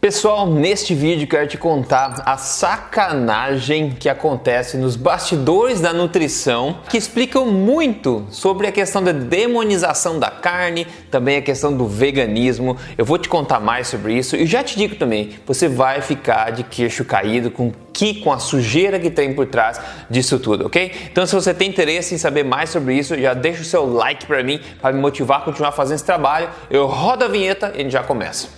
Pessoal, neste vídeo quero te contar a sacanagem que acontece nos bastidores da nutrição, que explicam muito sobre a questão da demonização da carne, também a questão do veganismo. Eu vou te contar mais sobre isso e já te digo também, você vai ficar de queixo caído com que com a sujeira que tem por trás disso tudo, ok? Então, se você tem interesse em saber mais sobre isso, já deixa o seu like para mim, para me motivar a continuar fazendo esse trabalho. Eu rodo a vinheta e a gente já começa.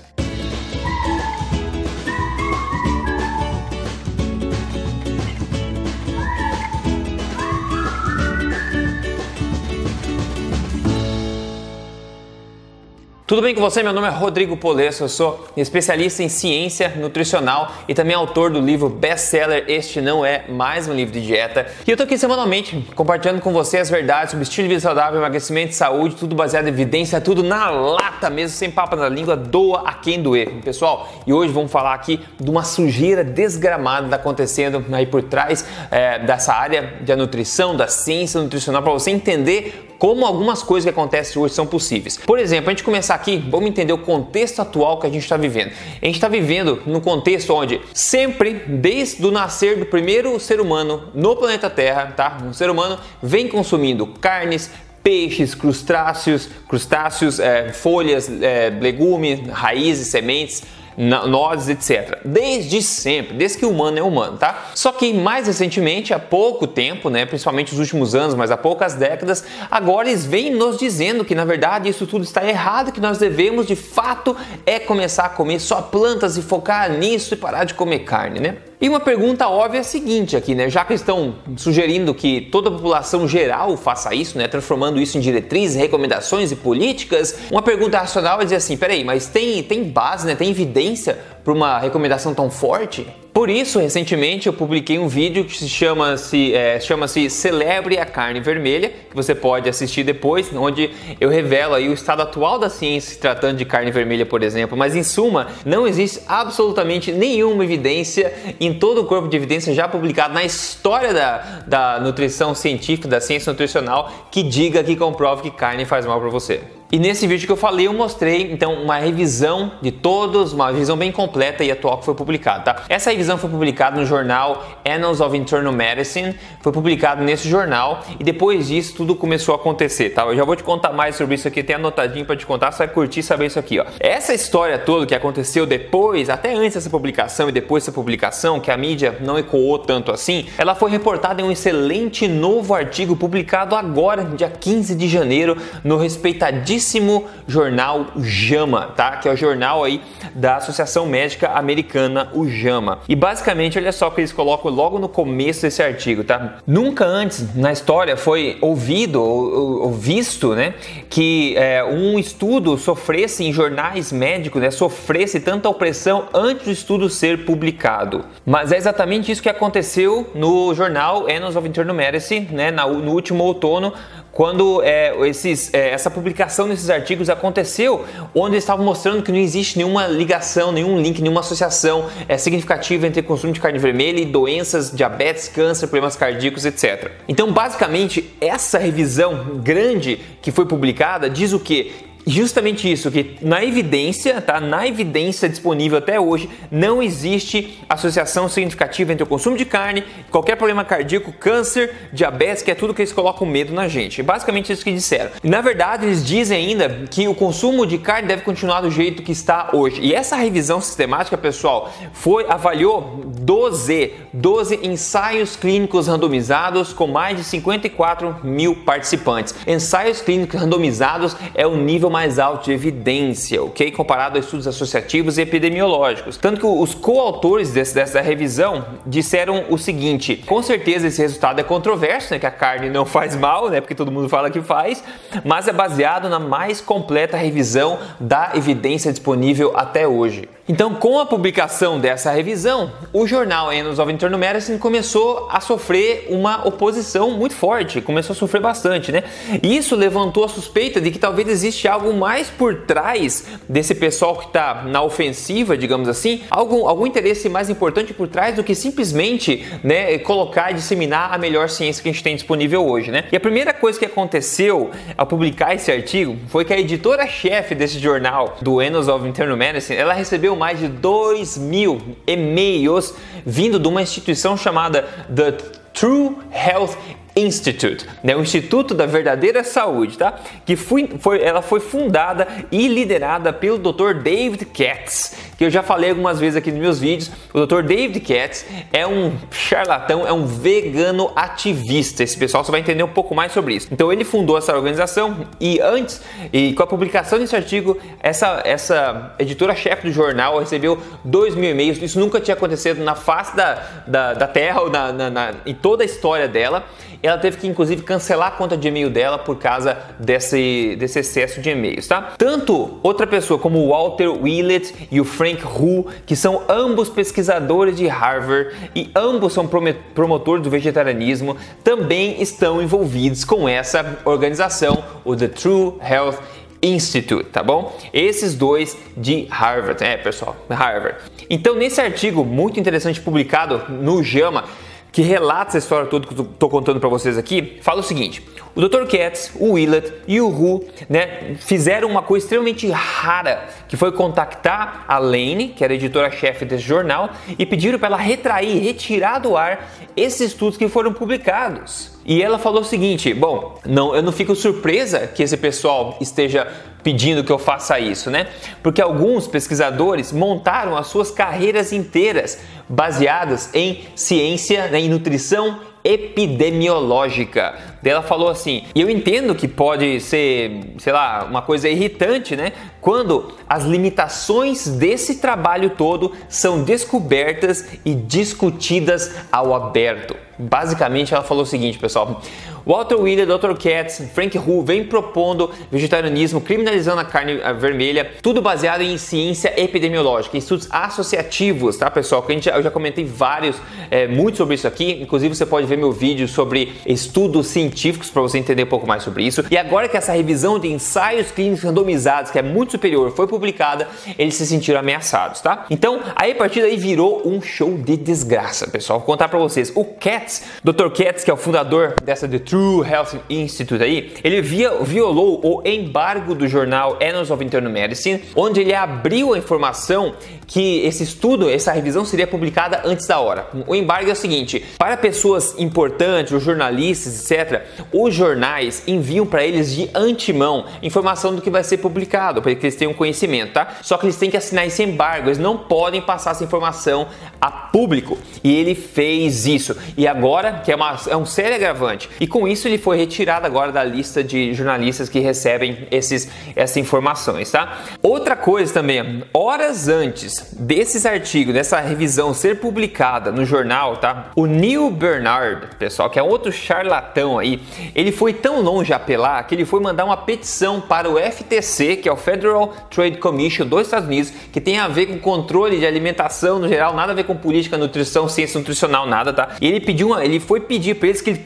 Tudo bem com você? Meu nome é Rodrigo Polesso, eu sou especialista em ciência nutricional e também autor do livro best-seller Este Não É Mais Um Livro de Dieta. E eu tô aqui semanalmente compartilhando com você as verdades sobre estilo de vida saudável, emagrecimento, saúde, tudo baseado em evidência, tudo na lata mesmo, sem papo na língua, doa a quem doer. Pessoal, e hoje vamos falar aqui de uma sujeira desgramada acontecendo aí por trás é, dessa área da nutrição, da ciência nutricional, para você entender como algumas coisas que acontecem hoje são possíveis. Por exemplo, a gente começar aqui, vamos entender o contexto atual que a gente está vivendo. A gente está vivendo num contexto onde sempre, desde o nascer do primeiro ser humano no planeta Terra, tá? Um ser humano vem consumindo carnes, peixes, crustáceos, crustáceos, é, folhas, é, legumes, raízes, sementes nozes, etc. Desde sempre, desde que o humano é humano, tá? Só que mais recentemente, há pouco tempo, né, principalmente nos últimos anos, mas há poucas décadas, agora eles vêm nos dizendo que na verdade isso tudo está errado, que nós devemos de fato é começar a comer só plantas e focar nisso e parar de comer carne, né? E uma pergunta óbvia é a seguinte aqui, né? Já que estão sugerindo que toda a população geral faça isso, né? Transformando isso em diretrizes, recomendações e políticas, uma pergunta racional é dizer assim, peraí, mas tem, tem base, né? Tem evidência para uma recomendação tão forte? Por isso, recentemente eu publiquei um vídeo que se chama -se, é, chama -se Celebre a Carne Vermelha, que você pode assistir depois, onde eu revelo aí o estado atual da ciência se tratando de carne vermelha, por exemplo. Mas em suma, não existe absolutamente nenhuma evidência em todo o corpo de evidência já publicado na história da, da nutrição científica, da ciência nutricional, que diga, que comprove que carne faz mal para você. E nesse vídeo que eu falei, eu mostrei então uma revisão de todos, uma revisão bem completa e atual que foi publicada, tá? Essa revisão foi publicada no jornal Annals of Internal Medicine, foi publicado nesse jornal e depois disso tudo começou a acontecer, tá? Eu já vou te contar mais sobre isso aqui, tem anotadinho para te contar, você vai curtir saber isso aqui, ó. Essa história toda que aconteceu depois, até antes dessa publicação e depois dessa publicação, que a mídia não ecoou tanto assim, ela foi reportada em um excelente novo artigo publicado agora, dia 15 de janeiro, no respeitadíssimo famosíssimo jornal JAMA, tá? Que é o jornal aí da Associação Médica Americana, o JAMA. E basicamente, olha só o que eles colocam logo no começo desse artigo, tá? Nunca antes na história foi ouvido ou, ou visto, né, que é, um estudo sofresse em jornais médicos, né, sofresse tanta opressão antes do estudo ser publicado. Mas é exatamente isso que aconteceu no jornal Annals of Internal Medicine, né, no último outono, quando é, esses, é, essa publicação desses artigos aconteceu, onde eles estavam mostrando que não existe nenhuma ligação, nenhum link, nenhuma associação é, significativa entre consumo de carne vermelha e doenças, diabetes, câncer, problemas cardíacos, etc. Então, basicamente, essa revisão grande que foi publicada diz o que? Justamente isso, que na evidência, tá? Na evidência disponível até hoje, não existe associação significativa entre o consumo de carne, qualquer problema cardíaco, câncer, diabetes, que é tudo que eles colocam medo na gente. Basicamente isso que disseram. Na verdade, eles dizem ainda que o consumo de carne deve continuar do jeito que está hoje. E essa revisão sistemática, pessoal, foi avaliou 12, 12 ensaios clínicos randomizados com mais de 54 mil participantes. Ensaios clínicos randomizados é o nível mais alto de evidência, ok? Comparado a estudos associativos e epidemiológicos. Tanto que os coautores desse, dessa revisão disseram o seguinte: com certeza esse resultado é controverso, né? Que a carne não faz mal, né? Porque todo mundo fala que faz, mas é baseado na mais completa revisão da evidência disponível até hoje. Então, com a publicação dessa revisão, o jornal Annals of Internal Medicine começou a sofrer uma oposição muito forte, começou a sofrer bastante, né? Isso levantou a suspeita de que talvez existe algo mais por trás desse pessoal que está na ofensiva, digamos assim, algum, algum interesse mais importante por trás do que simplesmente né, colocar e disseminar a melhor ciência que a gente tem disponível hoje, né? E a primeira coisa que aconteceu ao publicar esse artigo foi que a editora-chefe desse jornal, do Annals of Internal Medicine, ela recebeu mais de 2 mil e-mails vindo de uma instituição chamada The True Health Institute, né, o Instituto da Verdadeira Saúde, tá? Que foi, ela foi fundada e liderada pelo Dr. David Katz, que eu já falei algumas vezes aqui nos meus vídeos. O Dr. David Katz é um charlatão, é um vegano ativista. Esse pessoal só vai entender um pouco mais sobre isso. Então ele fundou essa organização e antes, e com a publicação desse artigo, essa, essa editora-chefe do jornal recebeu 2 mil e-mails. Isso nunca tinha acontecido na face da, da, da Terra ou na, na, na, em toda a história dela. Ela teve que inclusive cancelar a conta de e-mail dela por causa desse, desse excesso de e-mails, tá? Tanto outra pessoa como o Walter Willett e o Frank Hu, que são ambos pesquisadores de Harvard e ambos são promotores do vegetarianismo, também estão envolvidos com essa organização, o The True Health Institute, tá bom? Esses dois de Harvard, é pessoal, Harvard. Então, nesse artigo muito interessante publicado no JAMA, que relata essa história toda que eu tô contando para vocês aqui, fala o seguinte: o Dr. Katz, o Willett e o Hu né, fizeram uma coisa extremamente rara, que foi contactar a Lane, que era editora-chefe desse jornal, e pediram para ela retrair, retirar do ar esses estudos que foram publicados. E ela falou o seguinte: bom, não, eu não fico surpresa que esse pessoal esteja pedindo que eu faça isso, né? Porque alguns pesquisadores montaram as suas carreiras inteiras baseadas em ciência, né, em nutrição epidemiológica. Ela falou assim: eu entendo que pode ser, sei lá, uma coisa irritante, né? Quando as limitações desse trabalho todo são descobertas e discutidas ao aberto. Basicamente, ela falou o seguinte, pessoal: Walter Wheeler, Dr. Katz, Frank Hu vem propondo vegetarianismo, criminalizando a carne vermelha, tudo baseado em ciência epidemiológica, estudos associativos, tá, pessoal? Que a gente, eu já comentei vários, é, muito sobre isso aqui. Inclusive, você pode ver meu vídeo sobre estudos científicos para você entender um pouco mais sobre isso. E agora que essa revisão de ensaios clínicos randomizados, que é muito superior, foi publicada, eles se sentiram ameaçados, tá? Então, aí a partir daí virou um show de desgraça, pessoal. Vou contar para vocês. O Katz, Dr. Katz, que é o fundador dessa True Health Institute aí, ele via, violou o embargo do jornal Annals of Internal Medicine, onde ele abriu a informação que esse estudo, essa revisão seria publicada antes da hora. O embargo é o seguinte: para pessoas importantes, os jornalistas, etc., os jornais enviam para eles de antemão informação do que vai ser publicado, para que eles tenham conhecimento, tá? Só que eles têm que assinar esse embargo, eles não podem passar essa informação a público. E ele fez isso. E agora, que é, uma, é um sério agravante, e com isso ele foi retirado agora da lista de jornalistas que recebem esses, essas informações, tá? Outra coisa também, horas antes desses artigos, dessa revisão ser publicada no jornal, tá? O Neil Bernard, pessoal, que é outro charlatão aí, ele foi tão longe apelar que ele foi mandar uma petição para o FTC, que é o Federal Trade Commission dos Estados Unidos, que tem a ver com controle de alimentação no geral, nada a ver com política, nutrição, ciência nutricional, nada, tá? E ele pediu, uma, ele foi pedir para eles que eles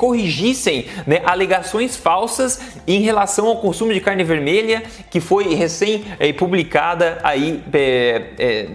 né, alegações falsas em relação ao consumo de carne vermelha que foi recém é, publicada aí é, é,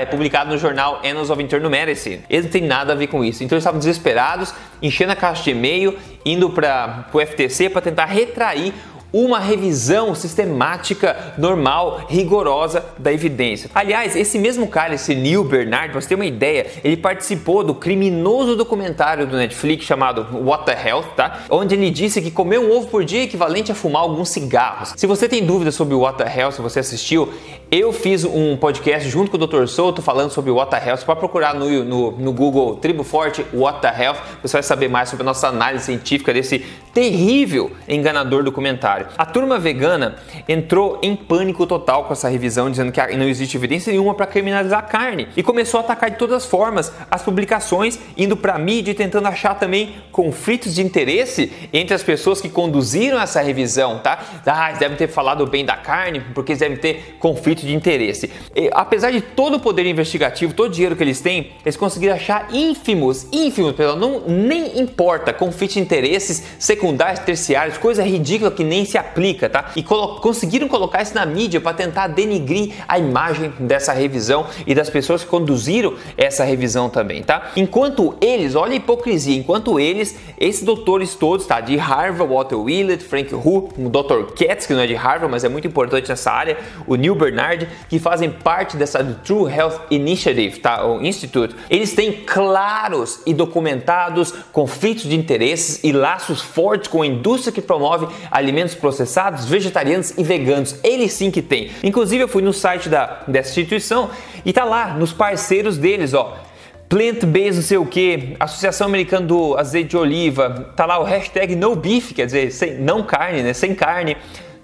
é publicado no jornal Annals of Internal Medicine. Eles não têm nada a ver com isso. Então eles estavam desesperados, enchendo a caixa de e-mail, indo para o FTC para tentar retrair uma revisão sistemática, normal, rigorosa da evidência. Aliás, esse mesmo cara, esse Neil Bernard, pra você ter uma ideia, ele participou do criminoso documentário do Netflix chamado What the Health, tá? Onde ele disse que comer um ovo por dia é equivalente a fumar alguns cigarros. Se você tem dúvidas sobre o What the Health, se você assistiu, eu fiz um podcast junto com o Dr. Souto falando sobre What the Health. Para procurar no, no, no, Google Tribo Forte What the Health, você vai saber mais sobre a nossa análise científica desse terrível enganador documentário. A turma vegana entrou em pânico total com essa revisão, dizendo que não existe evidência nenhuma para criminalizar a carne e começou a atacar de todas as formas as publicações, indo para a mídia e tentando achar também conflitos de interesse entre as pessoas que conduziram essa revisão, tá? Ah, eles devem ter falado bem da carne porque eles devem ter conflitos conflito de interesse. E, apesar de todo o poder investigativo, todo o dinheiro que eles têm, eles conseguiram achar ínfimos, ínfimos, não nem importa, conflitos de interesses secundários terciários, coisa ridícula que nem se aplica, tá? E colo conseguiram colocar isso na mídia para tentar denigrir a imagem dessa revisão e das pessoas que conduziram essa revisão também, tá? Enquanto eles, olha a hipocrisia, enquanto eles, esses doutores todos, tá? De Harvard, Walter Willett, Frank Hu, o Dr. Katz, que não é de Harvard, mas é muito importante nessa área, o Neil Bernard, que fazem parte dessa True Health Initiative, tá? O Institute, eles têm claros e documentados conflitos de interesses e laços fortes com a indústria que promove alimentos processados, vegetarianos e veganos. Eles sim que têm. Inclusive eu fui no site da, dessa instituição e tá lá nos parceiros deles, ó. Plant-based não sei o que, Associação Americana do Azeite de Oliva, tá lá o hashtag no beef, quer dizer, sem, não carne, né? Sem carne.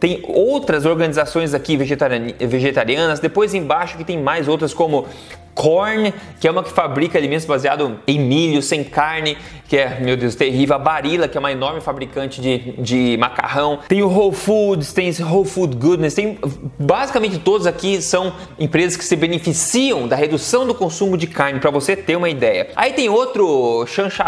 Tem outras organizações aqui vegetarianas, depois embaixo que tem mais outras como Corn, que é uma que fabrica alimentos baseados em milho, sem carne, que é, meu Deus, terrível. A Barilla, que é uma enorme fabricante de, de macarrão. Tem o Whole Foods, tem esse Whole Food Goodness. Tem, basicamente todos aqui são empresas que se beneficiam da redução do consumo de carne, para você ter uma ideia. Aí tem outro chancha,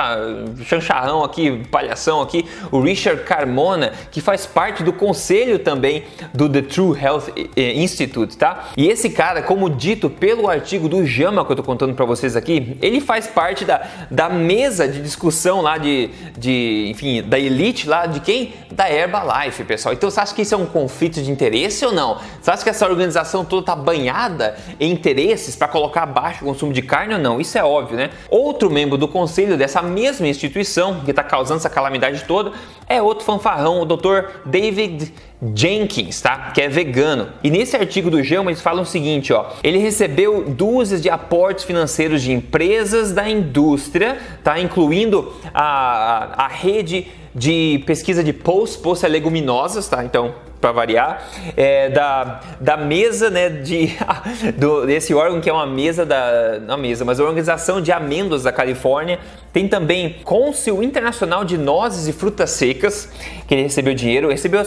chancharrão aqui, palhação aqui, o Richard Carmona, que faz parte do conselho também do The True Health Institute, tá? E esse cara, como dito pelo artigo do Jama que eu tô contando para vocês aqui, ele faz parte da, da mesa de discussão lá de, de, enfim, da elite lá de quem? Da Herbalife, pessoal. Então você acha que isso é um conflito de interesse ou não? Você acha que essa organização toda tá banhada em interesses para colocar abaixo o consumo de carne ou não? Isso é óbvio, né? Outro membro do conselho dessa mesma instituição que está causando essa calamidade toda é outro fanfarrão, o Dr. David Jenkins, tá? Que é vegano. E nesse artigo do Gama eles falam o seguinte, ó. Ele recebeu dúzias de aportes financeiros de empresas da indústria, tá? Incluindo a, a rede de pesquisa de post, post é leguminosas, tá? Então, para variar, é, da, da mesa, né, de, do, desse órgão que é uma mesa da, não mesa, mas a organização de amêndoas da Califórnia, tem também Cônsul Internacional de Nozes e Frutas Secas, que ele recebeu dinheiro, recebeu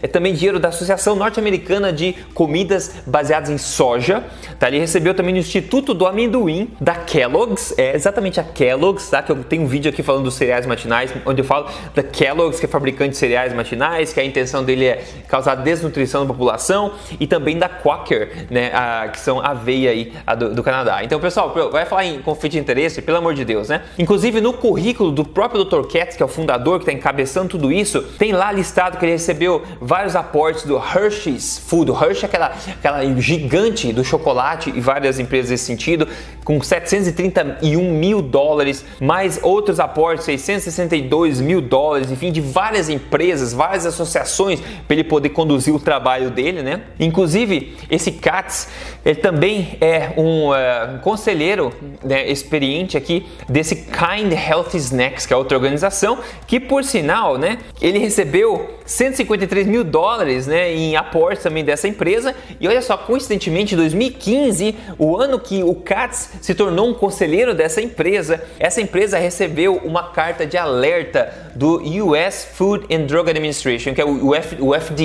é, também dinheiro da Associação Norte-Americana de Comidas Baseadas em Soja, tá? ele recebeu também no Instituto do Amendoim da Kellogg's, é exatamente a Kellogg's, tá? que eu tenho um vídeo aqui falando dos cereais matinais, onde eu falo da Kellogg's, que é fabricante de cereais matinais, que a intenção dele é causar desnutrição na população, e também da Quaker, né, a, que são aveia aí a do, do, Canadá. Então, pessoal, vai falar em conflito de interesse, pelo amor de Deus, né? Inclusive no currículo do próprio Dr. Katz, que é o fundador, que está encabeçando tudo isso, tem lá listado que ele recebeu vários aportes do Hershey's Food. O Hershey é aquela, aquela gigante do chocolate e várias empresas nesse sentido, com 731 mil dólares, mais outros aportes, 662 mil dólares, enfim, de várias empresas, várias associações para ele poder conduzir o trabalho dele, né? Inclusive, esse Katz, ele também é um, uh, um conselheiro né, experiente aqui desse Kind Health Snacks, que é outra organização, que por sinal, né, ele recebeu 153 mil dólares né, em aportes também dessa empresa. E olha só, coincidentemente, em 2015, o ano que o Katz se tornou um conselheiro dessa empresa, essa empresa recebeu uma carta de alerta do US Food and Drug Administration, que é o, F, o FDA,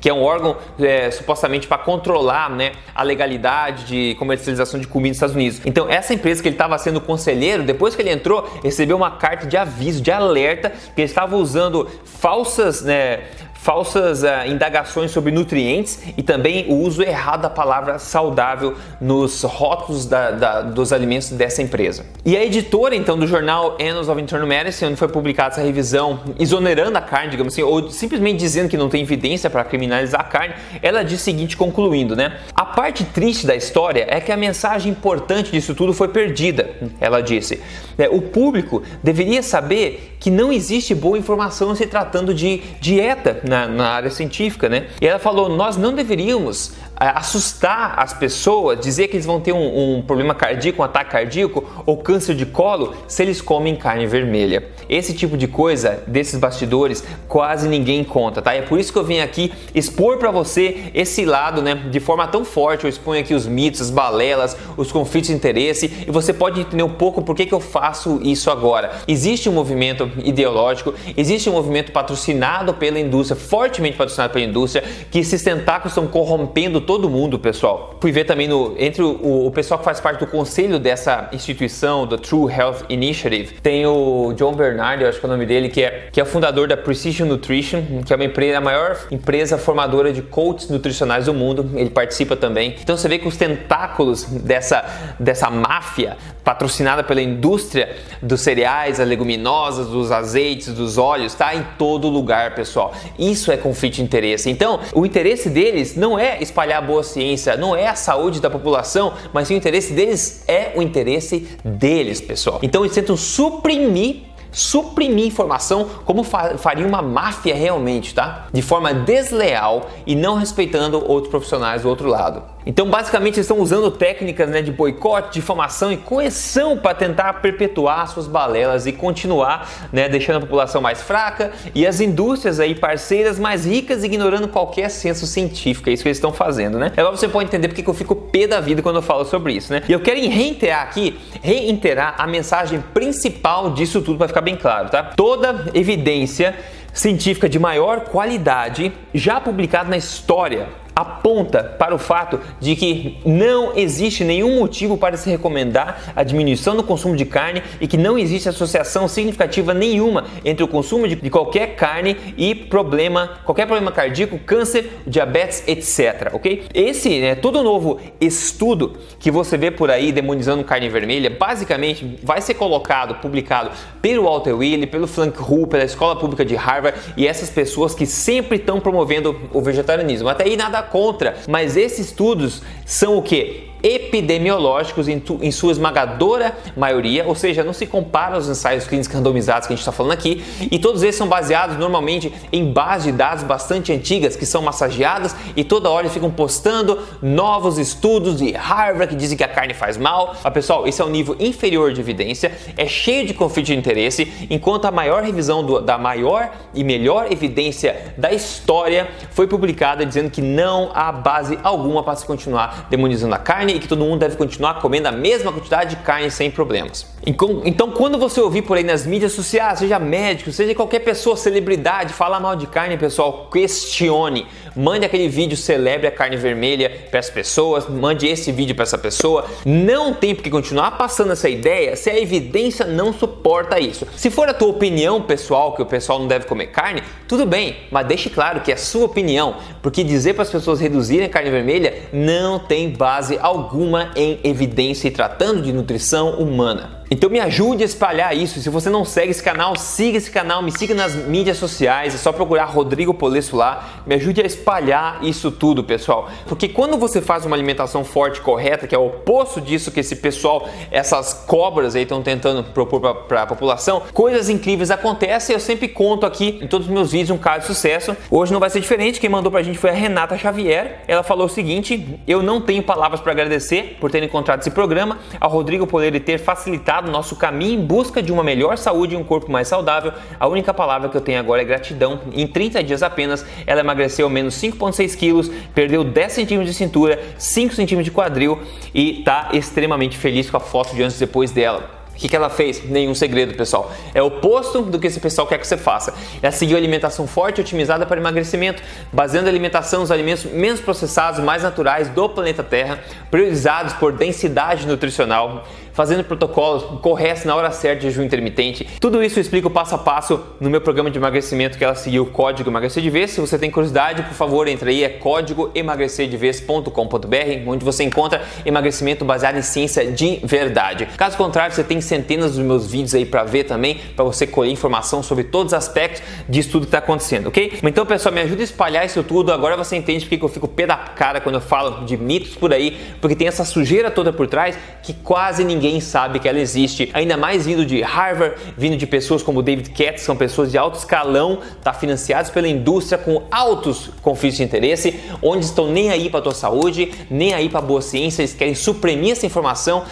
que é um órgão é, supostamente para controlar né, a legalidade de comercialização de comida nos Estados Unidos. Então, essa empresa que ele estava sendo conselheiro, depois que ele entrou, recebeu uma carta de aviso, de alerta, que ele estava usando falsas né, falsas uh, indagações sobre nutrientes e também o uso errado da palavra saudável nos rótulos da, da, dos alimentos dessa empresa. E a editora então do jornal Annals of Internal Medicine, onde foi publicada essa revisão exonerando a carne, digamos assim, ou simplesmente dizendo que não tem evidência para criminalizar a carne, ela diz o seguinte, concluindo, né? A parte triste da história é que a mensagem importante disso tudo foi perdida, ela disse. É, o público deveria saber que não existe boa informação se tratando de dieta na, na área científica, né? E ela falou: nós não deveríamos assustar as pessoas, dizer que eles vão ter um, um, problema cardíaco, um ataque cardíaco ou câncer de colo se eles comem carne vermelha. Esse tipo de coisa desses bastidores quase ninguém conta, tá? É por isso que eu vim aqui expor para você esse lado, né, de forma tão forte. Eu exponho aqui os mitos, as balelas, os conflitos de interesse e você pode entender um pouco por que, que eu faço isso agora. Existe um movimento ideológico, existe um movimento patrocinado pela indústria, fortemente patrocinado pela indústria, que esses tentáculos estão corrompendo todo mundo, pessoal. Fui ver também no, entre o, o pessoal que faz parte do conselho dessa instituição, do True Health Initiative, tem o John Bernard, eu acho que é o nome dele, que é, que é fundador da Precision Nutrition, que é uma empresa, a maior empresa formadora de coaches nutricionais do mundo. Ele participa também. Então você vê que os tentáculos dessa, dessa máfia patrocinada pela indústria dos cereais, as leguminosas, dos azeites, dos óleos, está em todo lugar, pessoal. Isso é conflito de interesse. Então, o interesse deles não é espalhar a boa ciência, não é a saúde da população, mas sim o interesse deles é o interesse deles, pessoal. Então, eles tentam suprimir suprimir informação como faria uma máfia realmente, tá? De forma desleal e não respeitando outros profissionais do outro lado. Então, basicamente, eles estão usando técnicas né, de boicote, difamação e coerção para tentar perpetuar suas balelas e continuar né, deixando a população mais fraca e as indústrias aí parceiras mais ricas ignorando qualquer senso científico. É isso que eles estão fazendo, né? Agora você pode entender porque eu fico pé da vida quando eu falo sobre isso, né? E eu quero reiterar aqui, reiterar a mensagem principal disso tudo para ficar bem claro, tá? Toda evidência científica de maior qualidade já publicada na história aponta para o fato de que não existe nenhum motivo para se recomendar a diminuição do consumo de carne e que não existe associação significativa nenhuma entre o consumo de, qualquer carne e problema, qualquer problema cardíaco, câncer, diabetes, etc. Ok? Esse né, todo novo estudo que você vê por aí demonizando carne vermelha, basicamente vai ser colocado, publicado pelo Walter Wiley, pelo Frank Hu, pela Escola Pública de Harvard e essas pessoas que sempre estão promovendo o vegetarianismo. Até aí nada contra, mas esses estudos são o que? Epidemiológicos em, tu, em, sua esmagadora maioria, ou seja, não se compara aos ensaios clínicos randomizados que a gente está falando aqui, e todos eles são baseados normalmente em bases de dados bastante antigas que são massageadas e toda hora ficam postando novos estudos de Harvard que dizem que a carne faz mal. Ah, pessoal, esse é um nível inferior de evidência, é cheio de conflito de interesse, enquanto a maior revisão do, da maior e melhor evidência da história foi publicada dizendo que não há base alguma para se continuar demonizando a carne carne e que todo mundo deve continuar comendo a mesma quantidade de carne sem problemas. Então, quando você ouvir por aí nas mídias sociais, seja médico, seja qualquer pessoa, celebridade, falar mal de carne, pessoal, questione. Mande aquele vídeo celebre a carne vermelha para as pessoas, mande esse vídeo para essa pessoa. Não tem porque continuar passando essa ideia se a evidência não suporta isso. Se for a tua opinião pessoal que o pessoal não deve comer carne, tudo bem, mas deixe claro que é a sua opinião, porque dizer para as pessoas reduzirem a carne vermelha não tem base alguma em evidência e tratando de nutrição humana. Então me ajude a espalhar isso. Se você não segue esse canal, siga esse canal, me siga nas mídias sociais, é só procurar Rodrigo Polesso lá. Me ajude a espalhar isso tudo, pessoal. Porque quando você faz uma alimentação forte correta, que é o oposto disso que esse pessoal, essas cobras aí estão tentando propor para a população, coisas incríveis acontecem. Eu sempre conto aqui em todos os meus vídeos um caso de sucesso. Hoje não vai ser diferente. Quem mandou pra gente foi a Renata Xavier. Ela falou o seguinte: "Eu não tenho palavras para agradecer por ter encontrado esse programa, ao Rodrigo poder ter facilitado nosso caminho em busca de uma melhor saúde e um corpo mais saudável. A única palavra que eu tenho agora é gratidão. Em 30 dias apenas, ela emagreceu menos 5,6 quilos, perdeu 10 centímetros de cintura, 5 centímetros de quadril e está extremamente feliz com a foto de antes e depois dela. O que, que ela fez? Nenhum segredo, pessoal. É o oposto do que esse pessoal quer que você faça. Ela seguiu alimentação forte e otimizada para emagrecimento, baseando a alimentação nos alimentos menos processados, mais naturais do planeta Terra, priorizados por densidade nutricional, fazendo protocolos corretos na hora certa de jejum intermitente. Tudo isso eu explico passo a passo no meu programa de emagrecimento que ela seguiu o código emagrecer de vez. Se você tem curiosidade, por favor, entre aí, é código emagrecerdevez.com.br, onde você encontra emagrecimento baseado em ciência de verdade. Caso contrário, você tem centenas dos meus vídeos aí para ver também, para você colher informação sobre todos os aspectos disso tudo que está acontecendo, ok? Então, pessoal, me ajuda a espalhar isso tudo. Agora você entende porque eu fico pé da cara quando eu falo de mitos por aí, porque tem essa sujeira toda por trás que quase ninguém ninguém sabe que ela existe. Ainda mais vindo de Harvard, vindo de pessoas como David Katz, são pessoas de alto escalão, tá financiados pela indústria com altos conflitos de interesse, onde estão nem aí para tua saúde, nem aí para boa ciência, eles querem suprimir essa informação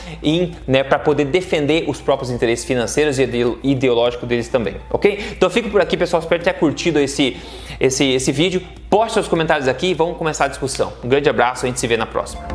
né, para poder defender os próprios interesses financeiros e ideológicos deles também, ok? Então eu fico por aqui, pessoal. Espero ter curtido esse, esse, esse vídeo. Poste seus comentários aqui e vamos começar a discussão. Um grande abraço, a gente se vê na próxima.